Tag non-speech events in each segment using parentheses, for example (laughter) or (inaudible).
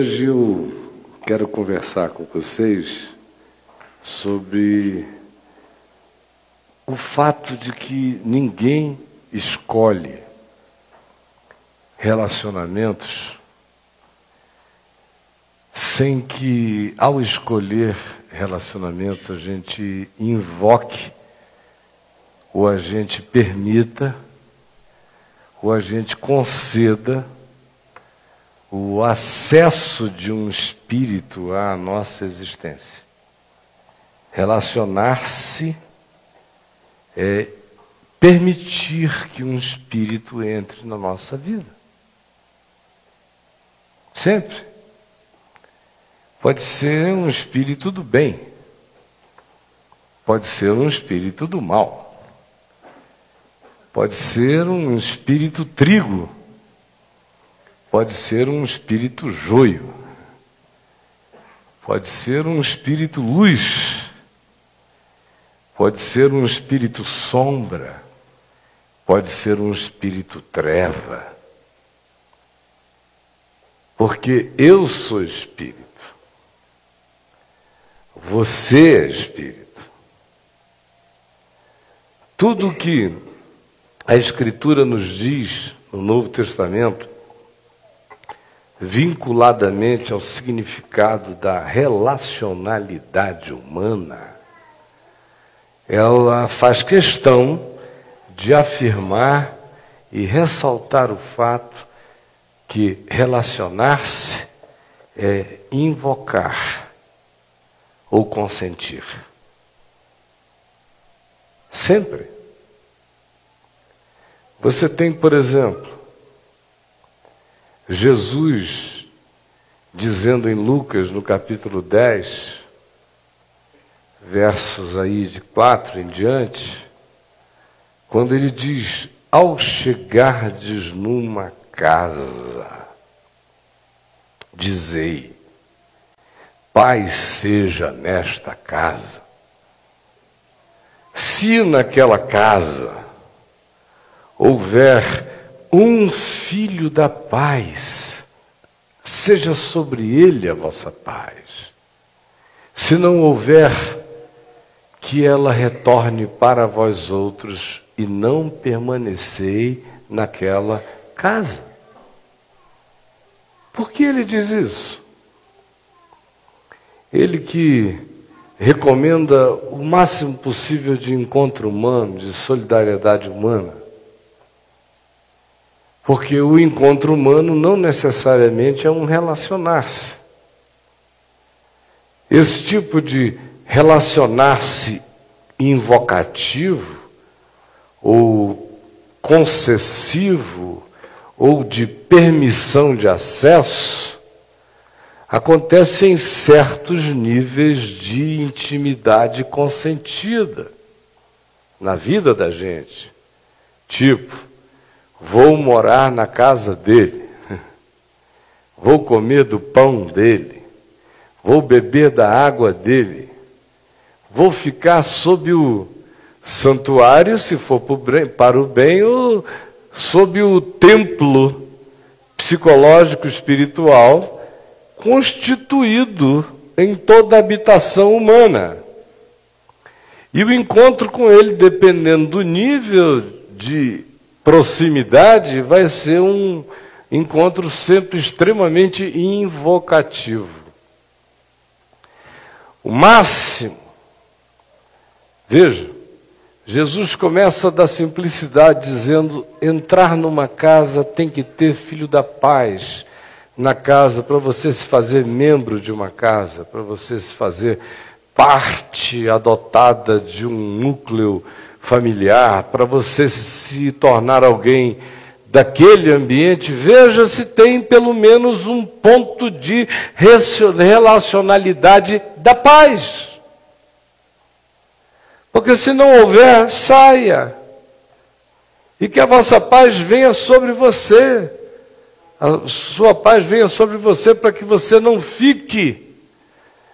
Hoje eu quero conversar com vocês sobre o fato de que ninguém escolhe relacionamentos sem que, ao escolher relacionamentos, a gente invoque ou a gente permita ou a gente conceda o acesso de um espírito à nossa existência. Relacionar-se é permitir que um espírito entre na nossa vida. Sempre. Pode ser um espírito do bem, pode ser um espírito do mal, pode ser um espírito trigo Pode ser um espírito joio. Pode ser um espírito luz. Pode ser um espírito sombra. Pode ser um espírito treva. Porque eu sou espírito. Você é espírito. Tudo que a Escritura nos diz no Novo Testamento vinculadamente ao significado da relacionalidade humana, ela faz questão de afirmar e ressaltar o fato que relacionar-se é invocar ou consentir. Sempre. Você tem, por exemplo, Jesus dizendo em Lucas, no capítulo 10, versos aí de 4 em diante, quando ele diz: Ao chegardes numa casa, dizei, paz seja nesta casa. Se naquela casa houver um filho da paz, seja sobre ele a vossa paz. Se não houver, que ela retorne para vós outros e não permanecei naquela casa. Por que ele diz isso? Ele que recomenda o máximo possível de encontro humano, de solidariedade humana. Porque o encontro humano não necessariamente é um relacionar-se. Esse tipo de relacionar-se invocativo, ou concessivo, ou de permissão de acesso, acontece em certos níveis de intimidade consentida na vida da gente. Tipo, Vou morar na casa dele. (laughs) Vou comer do pão dele. Vou beber da água dele. Vou ficar sob o santuário, se for para o bem, ou sob o templo psicológico espiritual constituído em toda a habitação humana. E o encontro com ele, dependendo do nível de proximidade vai ser um encontro sempre extremamente invocativo. O máximo, veja, Jesus começa da simplicidade dizendo: entrar numa casa tem que ter filho da paz na casa, para você se fazer membro de uma casa, para você se fazer parte adotada de um núcleo familiar, para você se tornar alguém daquele ambiente, veja se tem pelo menos um ponto de relacionalidade da paz. Porque se não houver, saia. E que a vossa paz venha sobre você. A sua paz venha sobre você para que você não fique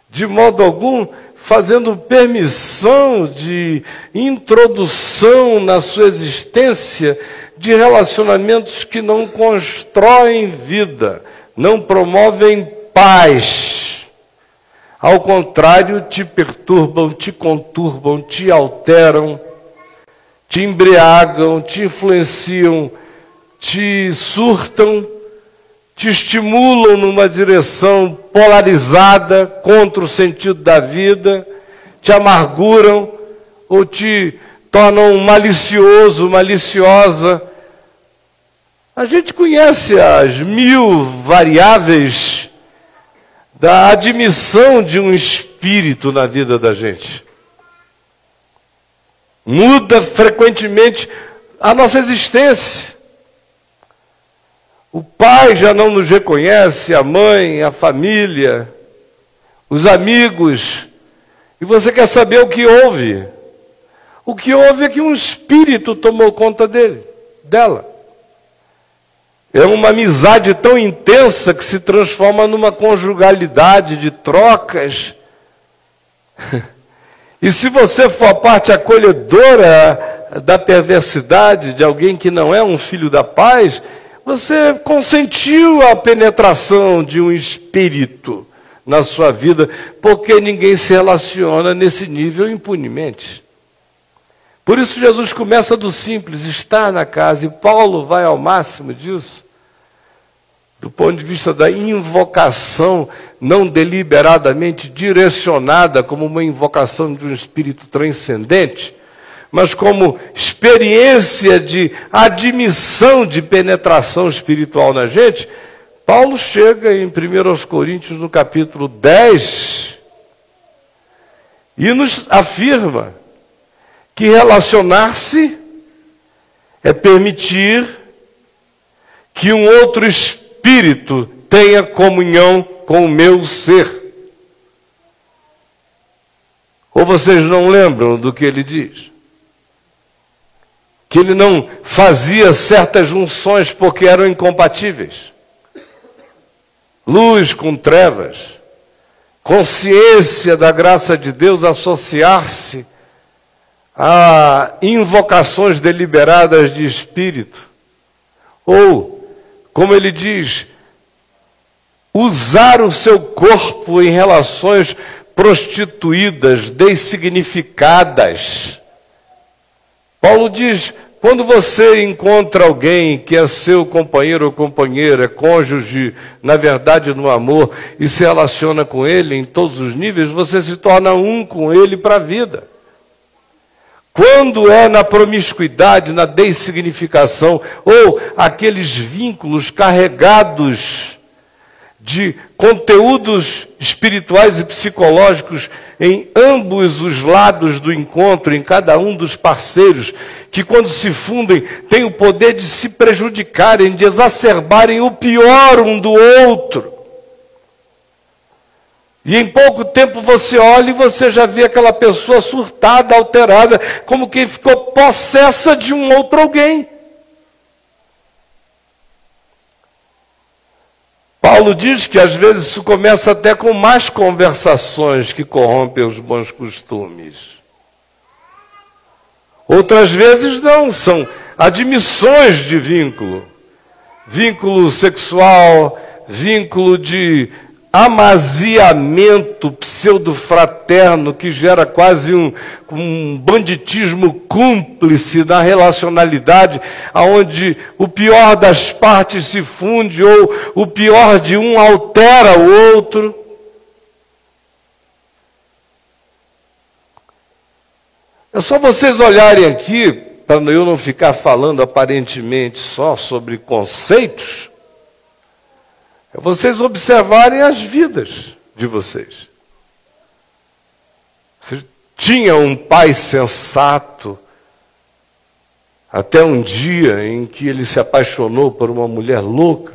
de modo algum fazendo permissão de introdução na sua existência de relacionamentos que não constroem vida, não promovem paz. Ao contrário, te perturbam, te conturbam, te alteram, te embriagam, te influenciam, te surtam, te estimulam numa direção polarizada contra o sentido da vida, te amarguram ou te tornam malicioso, maliciosa. A gente conhece as mil variáveis da admissão de um espírito na vida da gente. Muda frequentemente a nossa existência. O pai já não nos reconhece, a mãe, a família, os amigos. E você quer saber o que houve? O que houve é que um espírito tomou conta dele, dela. É uma amizade tão intensa que se transforma numa conjugalidade de trocas. (laughs) E se você for a parte acolhedora da perversidade de alguém que não é um filho da paz, você consentiu a penetração de um espírito na sua vida, porque ninguém se relaciona nesse nível impunemente. Por isso Jesus começa do simples, está na casa, e Paulo vai ao máximo disso do ponto de vista da invocação não deliberadamente direcionada como uma invocação de um espírito transcendente, mas como experiência de admissão de penetração espiritual na gente, Paulo chega em 1 Coríntios, no capítulo 10, e nos afirma que relacionar-se é permitir que um outro espírito tenha comunhão com o meu ser. Ou vocês não lembram do que ele diz? Que ele não fazia certas junções porque eram incompatíveis. Luz com trevas, consciência da graça de Deus associar-se a invocações deliberadas de espírito. Ou como ele diz, usar o seu corpo em relações prostituídas, dessignificadas. Paulo diz: quando você encontra alguém que é seu companheiro ou companheira, é cônjuge, na verdade no amor, e se relaciona com ele em todos os níveis, você se torna um com ele para a vida. Quando é na promiscuidade, na dessignificação, ou aqueles vínculos carregados de conteúdos espirituais e psicológicos em ambos os lados do encontro, em cada um dos parceiros, que quando se fundem têm o poder de se prejudicarem, de exacerbarem o pior um do outro. E em pouco tempo você olha e você já vê aquela pessoa surtada, alterada, como quem ficou possessa de um outro alguém. Paulo diz que às vezes isso começa até com más conversações que corrompem os bons costumes. Outras vezes não, são admissões de vínculo. Vínculo sexual, vínculo de amaziamento pseudo-fraterno que gera quase um, um banditismo cúmplice na relacionalidade, aonde o pior das partes se funde ou o pior de um altera o outro. É só vocês olharem aqui, para eu não ficar falando aparentemente só sobre conceitos, é vocês observarem as vidas de vocês. Você tinha um pai sensato, até um dia em que ele se apaixonou por uma mulher louca.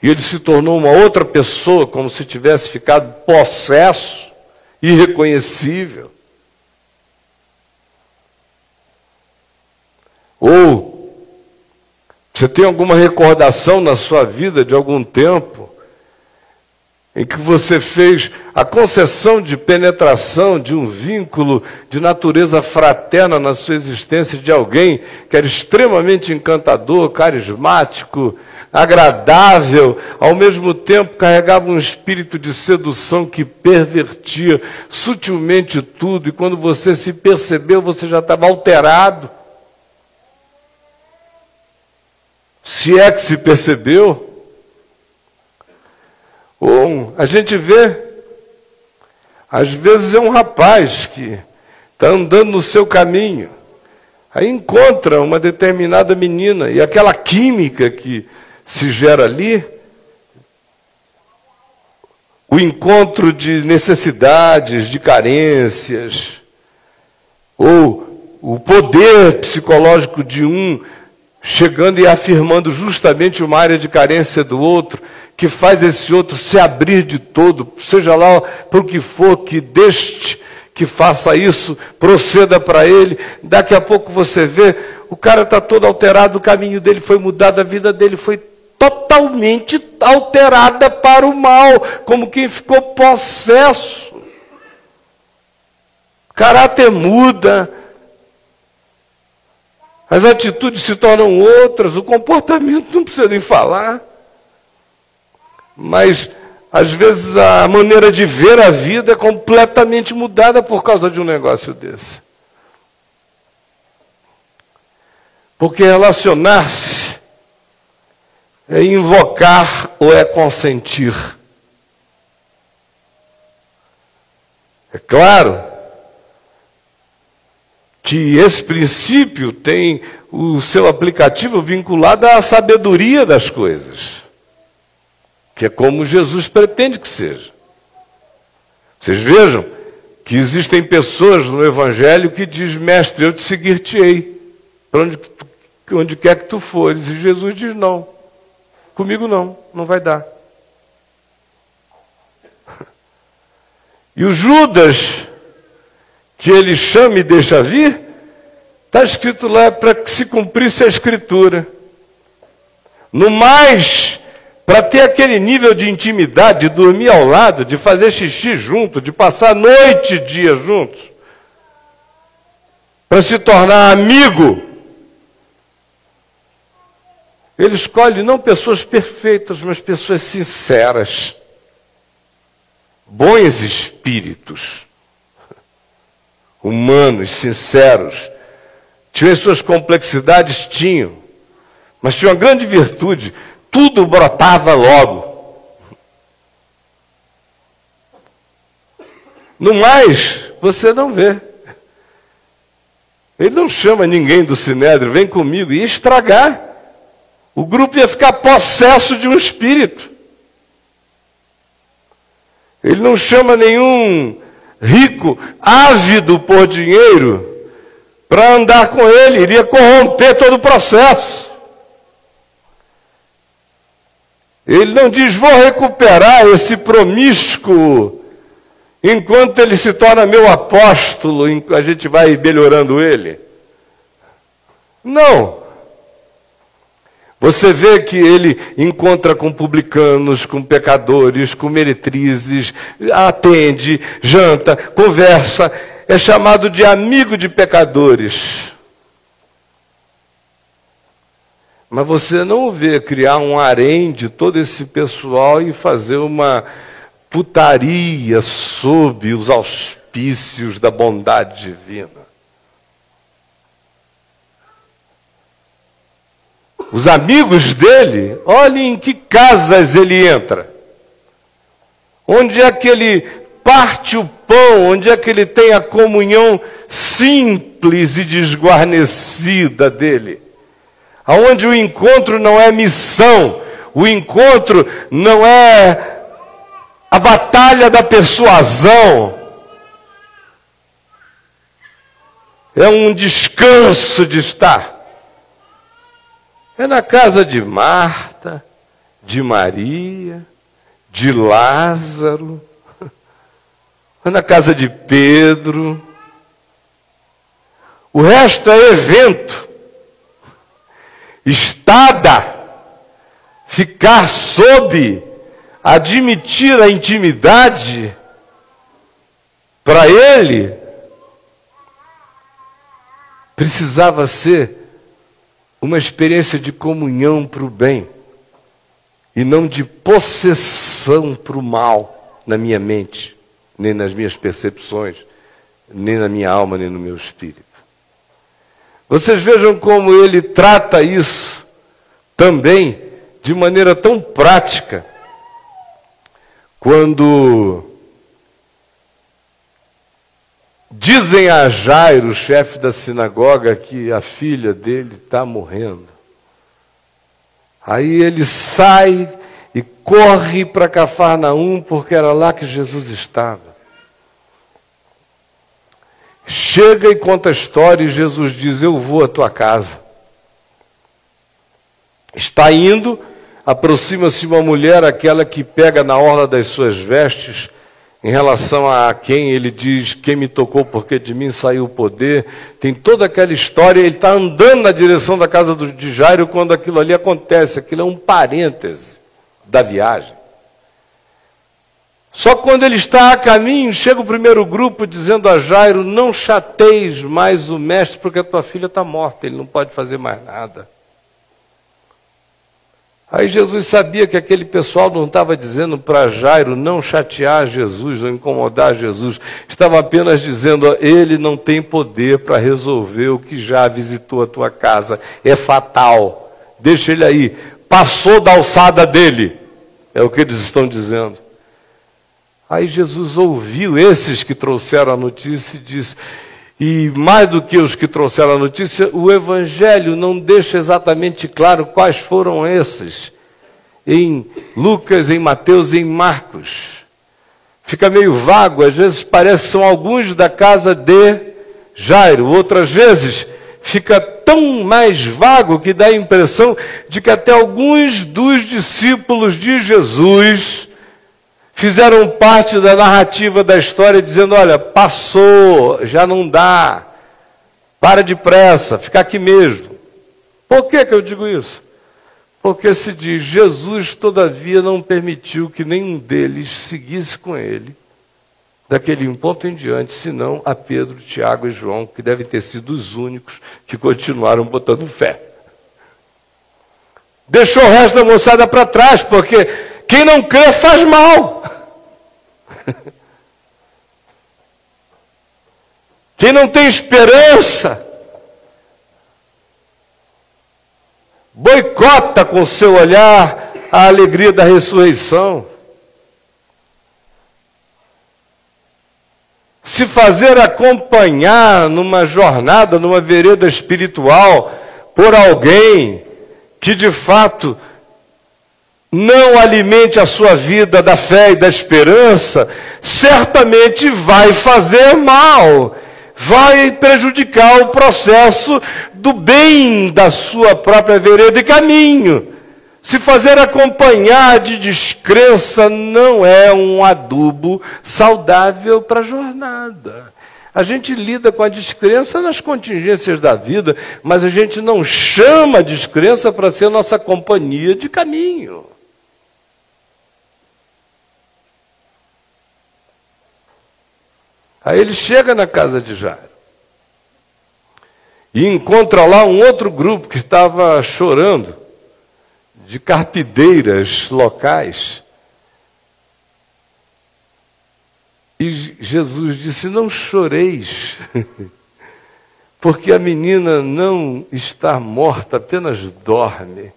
E ele se tornou uma outra pessoa, como se tivesse ficado possesso, irreconhecível. Ou você tem alguma recordação na sua vida de algum tempo em que você fez a concessão de penetração de um vínculo de natureza fraterna na sua existência de alguém que era extremamente encantador, carismático, agradável, ao mesmo tempo carregava um espírito de sedução que pervertia sutilmente tudo, e quando você se percebeu, você já estava alterado. Se é que se percebeu. Ou a gente vê, às vezes é um rapaz que está andando no seu caminho, aí encontra uma determinada menina, e aquela química que se gera ali, o encontro de necessidades, de carências, ou o poder psicológico de um chegando e afirmando justamente uma área de carência do outro, que faz esse outro se abrir de todo, seja lá o que for, que deste, que faça isso, proceda para ele. Daqui a pouco você vê, o cara está todo alterado, o caminho dele foi mudado, a vida dele foi totalmente alterada para o mal, como quem ficou possesso. Caráter muda, as atitudes se tornam outras, o comportamento não precisa nem falar. Mas, às vezes, a maneira de ver a vida é completamente mudada por causa de um negócio desse. Porque relacionar-se é invocar ou é consentir. É claro que esse princípio tem o seu aplicativo vinculado à sabedoria das coisas, que é como Jesus pretende que seja. Vocês vejam que existem pessoas no Evangelho que diz, mestre, eu te seguir-te-ei, para onde, onde quer que tu fores. E Jesus diz, não, comigo não, não vai dar. (laughs) E o Judas que ele chama e deixa vir, está escrito lá para que se cumprisse a escritura. No mais, para ter aquele nível de intimidade, de dormir ao lado, de fazer xixi junto, de passar noite e dia juntos, para se tornar amigo, ele escolhe não pessoas perfeitas, mas pessoas sinceras, bons espíritos humanos, sinceros. Tinham as suas complexidades? Tinham. Mas tinha uma grande virtude: tudo brotava logo. No mais, você não vê. Ele não chama ninguém do Sinédrio, vem comigo, ia estragar. O grupo ia ficar possesso de um espírito. Ele não chama nenhum rico, ávido por dinheiro, para andar com ele, iria corromper todo o processo. Ele não diz, vou recuperar esse promíscuo, enquanto ele se torna meu apóstolo, a gente vai melhorando ele. Não. Você vê que ele encontra com publicanos, com pecadores, com meretrizes, atende, janta, conversa, é chamado de amigo de pecadores. Mas você não vê criar um harém de todo esse pessoal e fazer uma putaria sob os auspícios da bondade divina. Os amigos dele, olhem em que casas ele entra. Onde é que ele parte o pão, onde é que ele tem a comunhão simples e desguarnecida dele. Aonde o encontro não é missão, o encontro não é a batalha da persuasão, é um descanso de estar. É na casa de Marta, de Maria, de Lázaro, é na casa de Pedro. O resto é evento. Estada, ficar sob, admitir a intimidade, para ele, precisava ser uma experiência de comunhão para o bem. e não de possessão para o mal na minha mente, nem nas minhas percepções, nem na minha alma, nem no meu espírito. Vocês vejam como ele trata isso também de maneira tão prática, quando dizem a Jairo, chefe da sinagoga, que a filha dele está morrendo. Aí ele sai e corre para Cafarnaum, porque era lá que Jesus estava. Chega e conta a história e Jesus diz: Eu vou à tua casa. Está indo, aproxima-se uma mulher, aquela que pega na orla das suas vestes, em relação a quem ele diz: Quem me tocou, porque de mim saiu o poder. Tem toda aquela história. Ele está andando na direção da casa de Jairo quando aquilo ali acontece. Aquilo é um parêntese da viagem. Só quando ele está a caminho, chega o primeiro grupo dizendo a Jairo: Não chateis mais o mestre, porque a tua filha está morta, ele não pode fazer mais nada. Aí Jesus sabia que aquele pessoal não estava dizendo para Jairo não chatear Jesus, não incomodar Jesus, estava apenas dizendo: ele não tem poder para resolver o que já visitou a tua casa, é fatal, deixa ele aí, passou da alçada dele, é o que eles estão dizendo. Aí Jesus ouviu esses que trouxeram a notícia e disse: e mais do que os que trouxeram a notícia, o Evangelho não deixa exatamente claro quais foram esses. Em Lucas, em Mateus e em Marcos. Fica meio vago, às vezes parece que são alguns da casa de Jairo, outras vezes fica tão mais vago que dá a impressão de que até alguns dos discípulos de Jesus fizeram parte da narrativa da história, dizendo: olha, passou, já não dá, para depressa, fica aqui mesmo. Por que, que eu digo isso? Porque se diz: Jesus, todavia, não permitiu que nenhum deles seguisse com ele, daquele ponto em diante, senão a Pedro, Tiago e João, que devem ter sido os únicos que continuaram botando fé. Deixou o resto da moçada para trás, porque quem não crê faz mal. (laughs) Quem não tem esperança, boicota com seu olhar a alegria da ressurreição. Se fazer acompanhar numa jornada, numa vereda espiritual, por alguém que de fato não alimente a sua vida da fé e da esperança, certamente vai fazer mal, vai prejudicar o processo do bem da sua própria vereda e caminho. Se fazer acompanhar de descrença não é um adubo saudável para a jornada. A gente lida com a descrença nas contingências da vida, mas a gente não chama a descrença para ser nossa companhia de caminho. Aí ele chega na casa de Jairo e encontra lá um outro grupo que estava chorando, de carpideiras locais. E Jesus disse: Não choreis, (laughs) porque a menina não está morta, apenas dorme.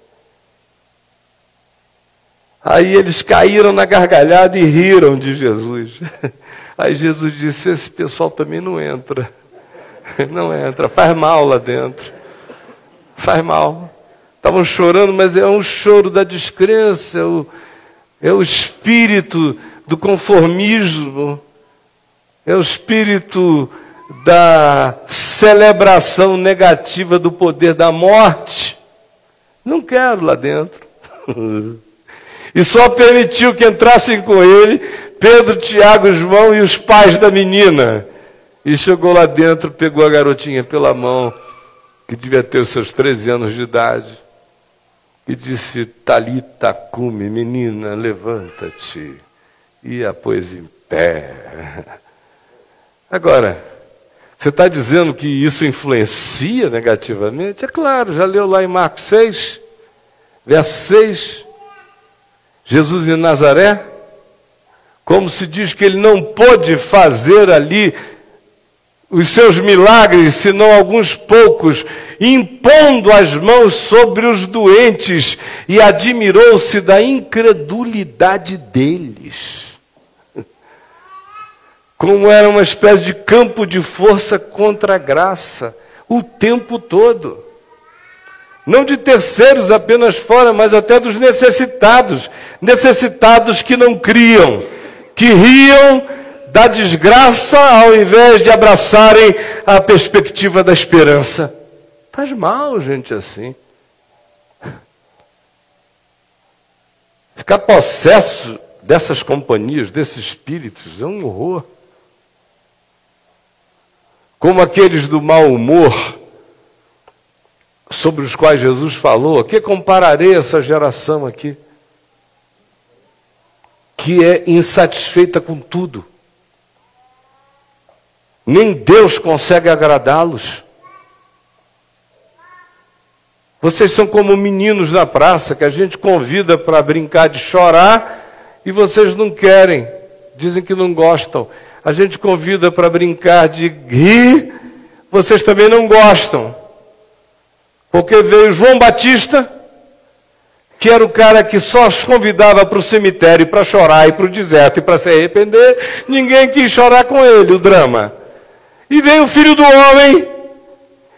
Aí eles caíram na gargalhada e riram de Jesus. (laughs) Aí Jesus disse: Esse pessoal também não entra. (laughs) Não entra, faz mal lá dentro. Faz mal. Estavam chorando, mas é um choro da descrença, é o, é o espírito do conformismo, é o espírito da celebração negativa do poder da morte. Não quero lá dentro. (laughs) e só permitiu que entrassem com ele Pedro, Tiago, João e os pais da menina. E chegou lá dentro, pegou a garotinha pela mão, que devia ter os seus 13 anos de idade, e disse: Talita cume, menina, levanta-te. E a pôs em pé. (laughs) Agora, você está dizendo que isso influencia negativamente? É claro, já leu lá em Marcos 6, verso 6. Jesus de Nazaré? Como se diz que ele não pôde fazer ali os seus milagres, senão alguns poucos, impondo as mãos sobre os doentes, e admirou-se da incredulidade deles. Como era uma espécie de campo de força contra a graça, o tempo todo. Não de terceiros apenas fora, mas até dos necessitados, necessitados que não criam, que riam da desgraça ao invés de abraçarem a perspectiva da esperança. Faz mal, gente, assim. Ficar possesso dessas companhias, desses espíritos, é um horror. Como aqueles do mau humor, sobre os quais Jesus falou, que compararei essa geração aqui, que é insatisfeita com tudo. Nem Deus consegue agradá-los. Vocês são como meninos na praça que a gente convida para brincar de chorar e vocês não querem, dizem que não gostam. A gente convida para brincar de rir, vocês também não gostam. Porque veio João Batista, que era o cara que só os convidava para o cemitério para chorar e para o deserto e para se arrepender, ninguém quis chorar com ele, o drama. E vem o filho do homem,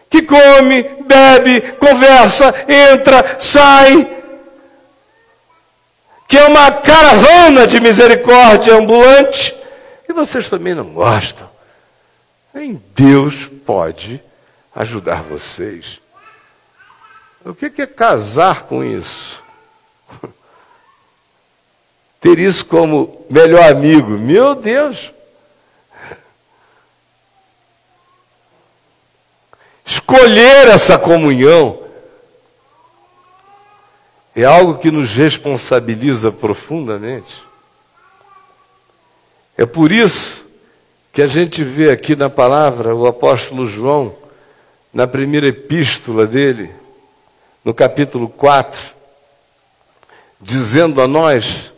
que come, bebe, conversa, entra, sai, que é uma caravana de misericórdia ambulante, e vocês também não gostam. Nem Deus pode ajudar vocês. O que é casar com isso? Ter isso como melhor amigo. Meu Deus! Escolher essa comunhão é algo que nos responsabiliza profundamente. É por isso que a gente vê aqui na palavra o apóstolo João, na primeira epístola dele, no capítulo 4, dizendo a nós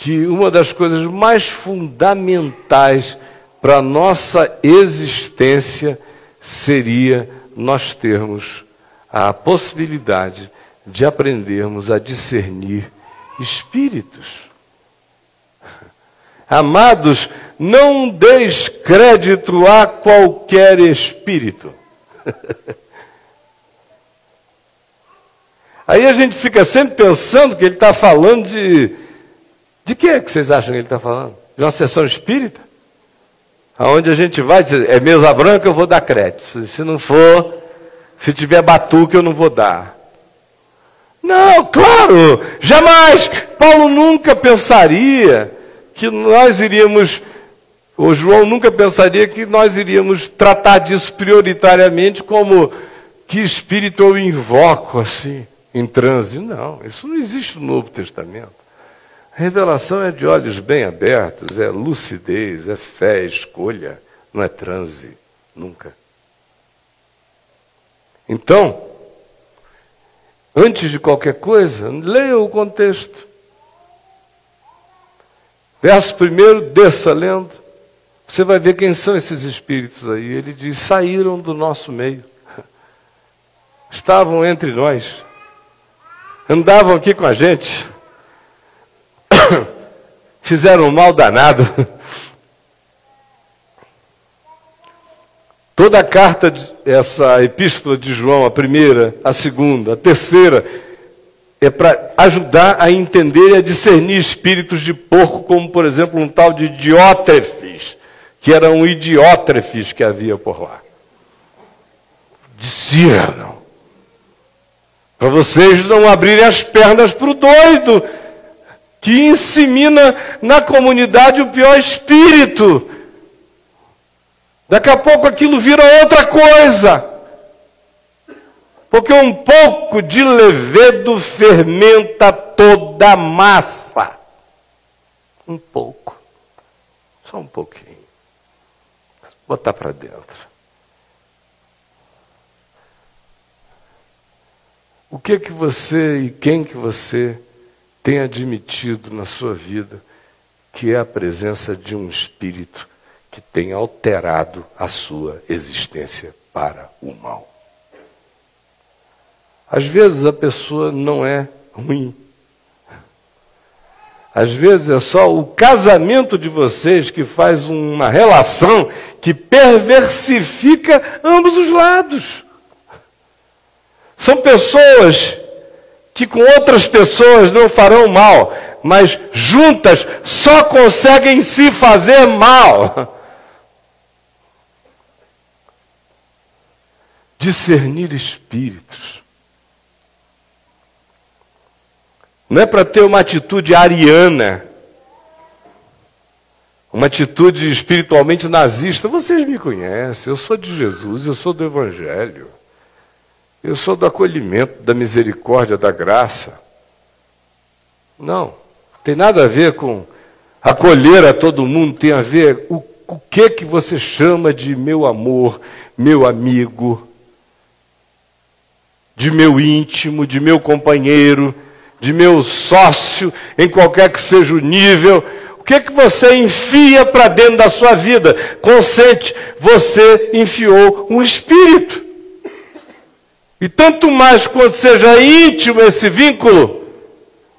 que uma das coisas mais fundamentais para a nossa existência seria nós termos a possibilidade de aprendermos a discernir espíritos. Amados, não deis crédito a qualquer espírito. (laughs) Aí a gente fica sempre pensando que ele está falando de. De que é que vocês acham que ele está falando? De uma sessão espírita? Aonde a gente vai dizer, é mesa branca, eu vou dar crédito. Se não for, se tiver batuque, eu não vou dar. Não, claro, jamais. Paulo nunca pensaria que nós iríamos, o João nunca pensaria que nós iríamos tratar disso prioritariamente como que espírito eu invoco assim, em transe. Não, isso não existe no Novo Testamento. Revelação é de olhos bem abertos, é lucidez, é fé, é escolha, não é transe, nunca. Então, antes de qualquer coisa, leia o contexto. Verso primeiro, desça lendo. Você vai ver quem são esses espíritos aí. Ele diz: saíram do nosso meio, estavam entre nós, andavam aqui com a gente (coughs) fizeram um mal danado. Toda a carta, essa epístola de João, a primeira, a segunda, a terceira, é para ajudar a entender e a discernir espíritos de porco, como por exemplo um tal de Diótrefes, que era um idiótrefes que havia por lá. Discernam. Para vocês não abrirem as pernas para o doido que insemina na comunidade o pior espírito. Daqui a pouco aquilo vira outra coisa. Porque um pouco de levedo fermenta toda a massa. Um pouco. Só um pouquinho. Botar para dentro. O que que você e quem que você tem admitido na sua vida que é a presença de um espírito que tem alterado a sua existência para o mal. Às vezes a pessoa não é ruim. Às vezes é só o casamento de vocês que faz uma relação que perversifica ambos os lados. São pessoas que com outras pessoas não farão mal, mas juntas só conseguem se fazer mal. (laughs) Discernir espíritos. Não é para ter uma atitude ariana, uma atitude espiritualmente nazista. Vocês me conhecem, eu sou de Jesus, eu sou do Evangelho, eu sou do acolhimento, da misericórdia, da graça. Não, tem nada a ver com acolher a todo mundo, tem a ver o, o que que você chama de meu amor, meu amigo, de meu íntimo, de meu companheiro, de meu sócio, em qualquer que seja o nível. O que que você enfia para dentro da sua vida? Consente, você enfiou um espírito. E tanto mais quanto seja íntimo esse vínculo,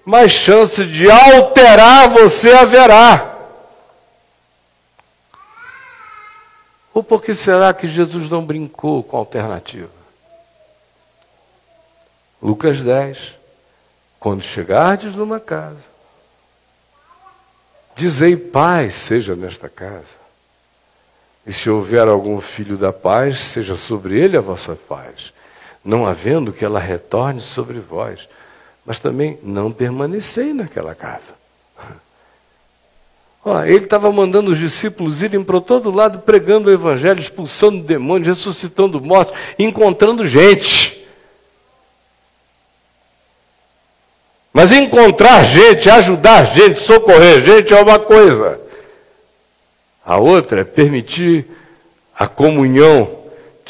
mais chance de alterar você haverá. Ou por que será que Jesus não brincou com a alternativa? Lucas 10. Quando chegardes numa casa, dizei paz seja nesta casa. E se houver algum filho da paz, seja sobre ele a vossa paz, não havendo que ela retorne sobre vós mas também não permanecei naquela casa. Ó, ele estava mandando os discípulos irem para todo lado pregando o evangelho, expulsando demônios, ressuscitando mortos, encontrando gente. Mas encontrar gente, ajudar gente, socorrer gente é uma coisa. A outra é permitir a comunhão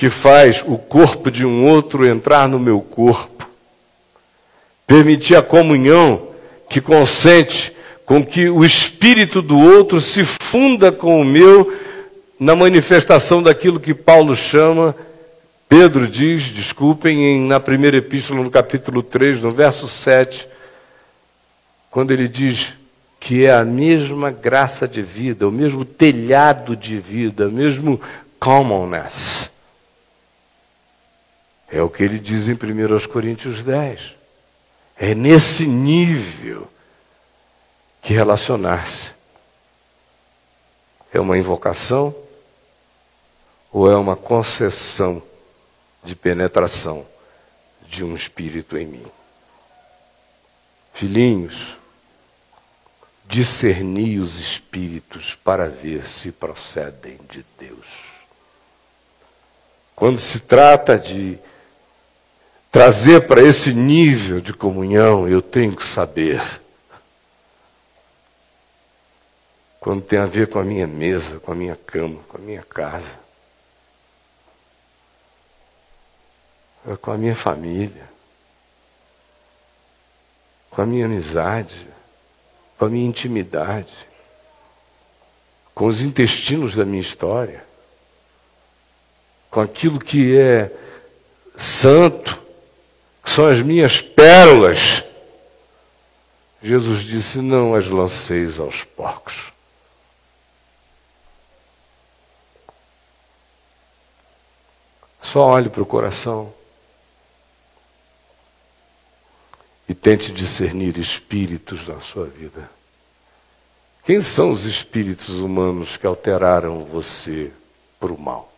que faz o corpo de um outro entrar no meu corpo permitir a comunhão que consente com que o espírito do outro se funda com o meu na manifestação daquilo que Paulo chama, Pedro diz, desculpem, em, na primeira epístola, no capítulo 3, no verso 7, quando ele diz que é a mesma graça de vida, o mesmo telhado de vida, o mesmo commonness. É o que ele diz em 1 Coríntios 10. É nesse nível que relacionar-se. É uma invocação ou é uma concessão de penetração de um espírito em mim? Filhinhos, discerni os espíritos para ver se procedem de Deus. Quando se trata de trazer para esse nível de comunhão, eu tenho que saber. Quando tem a ver com a minha mesa, com a minha cama, com a minha casa, com a minha família, com a minha amizade, com a minha intimidade, com os intestinos da minha história, com aquilo que é santo, que são as minhas pérolas. Jesus disse: Não as lanceis aos porcos. Só olhe para o coração e tente discernir espíritos na sua vida. Quem são os espíritos humanos que alteraram você para o mal?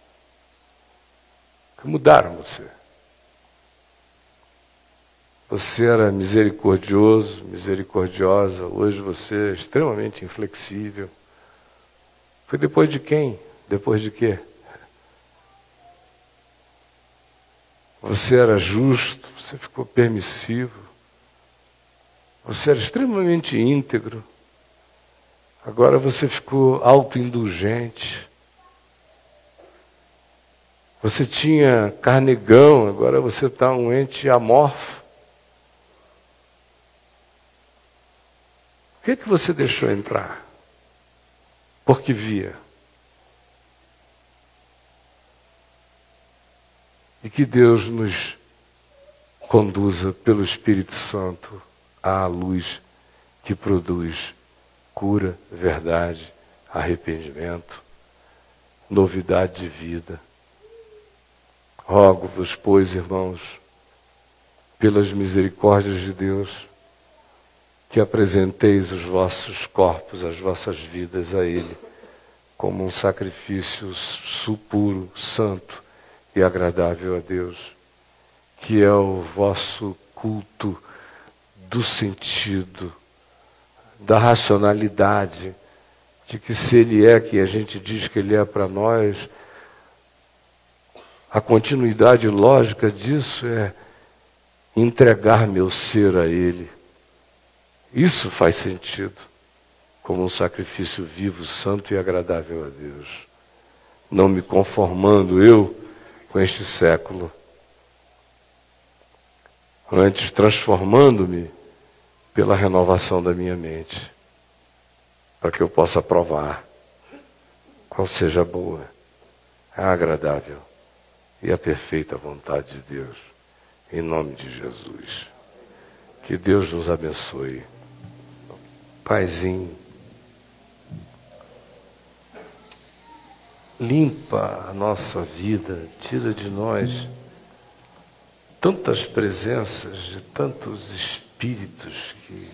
Que mudaram você? Você era misericordioso, misericordiosa, hoje você é extremamente inflexível. Foi depois de quem? Depois de quê? Você era justo, você ficou permissivo. Você era extremamente íntegro. Agora você ficou autoindulgente. Você tinha carnegão, agora você está um ente amorfo. Por que, que você deixou entrar? Porque via. E que Deus nos conduza pelo Espírito Santo à luz que produz cura, verdade, arrependimento, novidade de vida. Rogo-vos, pois, irmãos, pelas misericórdias de Deus, que apresenteis os vossos corpos, as vossas vidas a Ele, como um sacrifício puro, santo e agradável a Deus, que é o vosso culto do sentido, da racionalidade, de que se Ele é que a gente diz que Ele é para nós, a continuidade lógica disso é entregar meu ser a Ele. Isso faz sentido, como um sacrifício vivo, santo e agradável a Deus. Não me conformando eu com este século, antes transformando-me pela renovação da minha mente, para que eu possa provar qual seja a boa, a agradável e a perfeita vontade de Deus. Em nome de Jesus. Que Deus nos abençoe. Paizinho, limpa a nossa vida, tira de nós tantas presenças de tantos espíritos que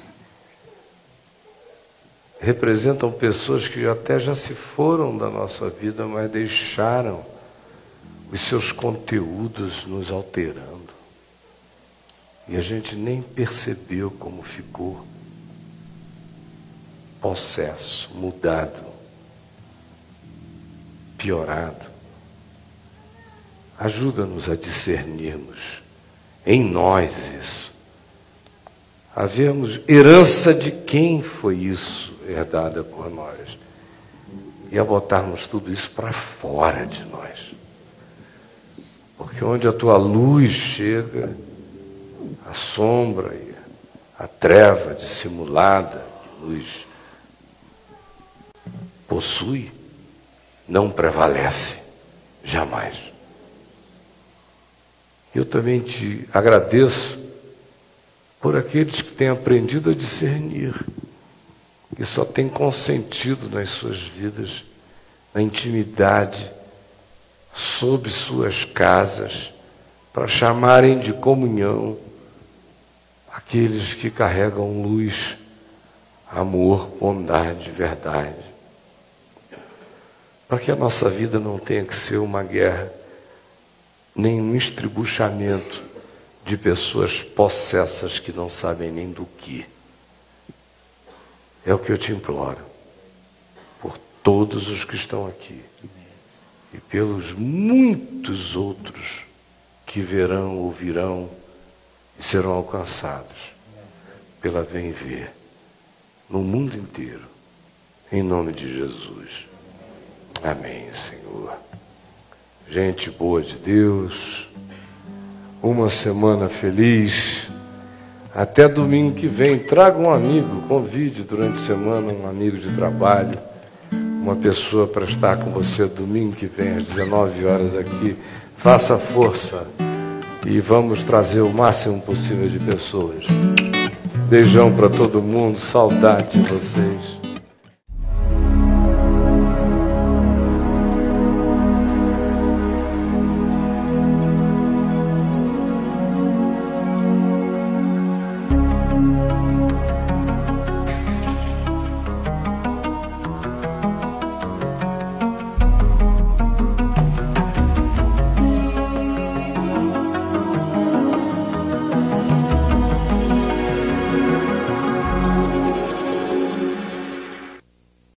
representam pessoas que até já se foram da nossa vida, mas deixaram os seus conteúdos nos alterando. E a gente nem percebeu como ficou possesso, mudado, piorado. Ajuda-nos a discernirmos em nós isso. A vermos herança de quem foi isso herdada por nós. E a botarmos tudo isso para fora de nós. Porque onde a tua luz chega, a sombra e a treva dissimulada de luz possui, não prevalece jamais. Eu também te agradeço por aqueles que têm aprendido a discernir e só têm consentido nas suas vidas, na intimidade sob suas casas para chamarem de comunhão aqueles que carregam luz, amor, bondade, verdade. Para que a nossa vida não tenha que ser uma guerra, nem um estribuchamento de pessoas possessas que não sabem nem do que. É o que eu te imploro, por todos os que estão aqui e pelos muitos outros que verão, ouvirão e serão alcançados pela Vem Ver no mundo inteiro, em nome de Jesus. Amém, Senhor. Gente boa de Deus, uma semana feliz. Até domingo que vem, traga um amigo, convide durante a semana um amigo de trabalho uma pessoa para estar com você domingo que vem às 19 horas aqui. Faça força e vamos trazer o máximo possível de pessoas. Beijão para todo mundo, saudade de vocês.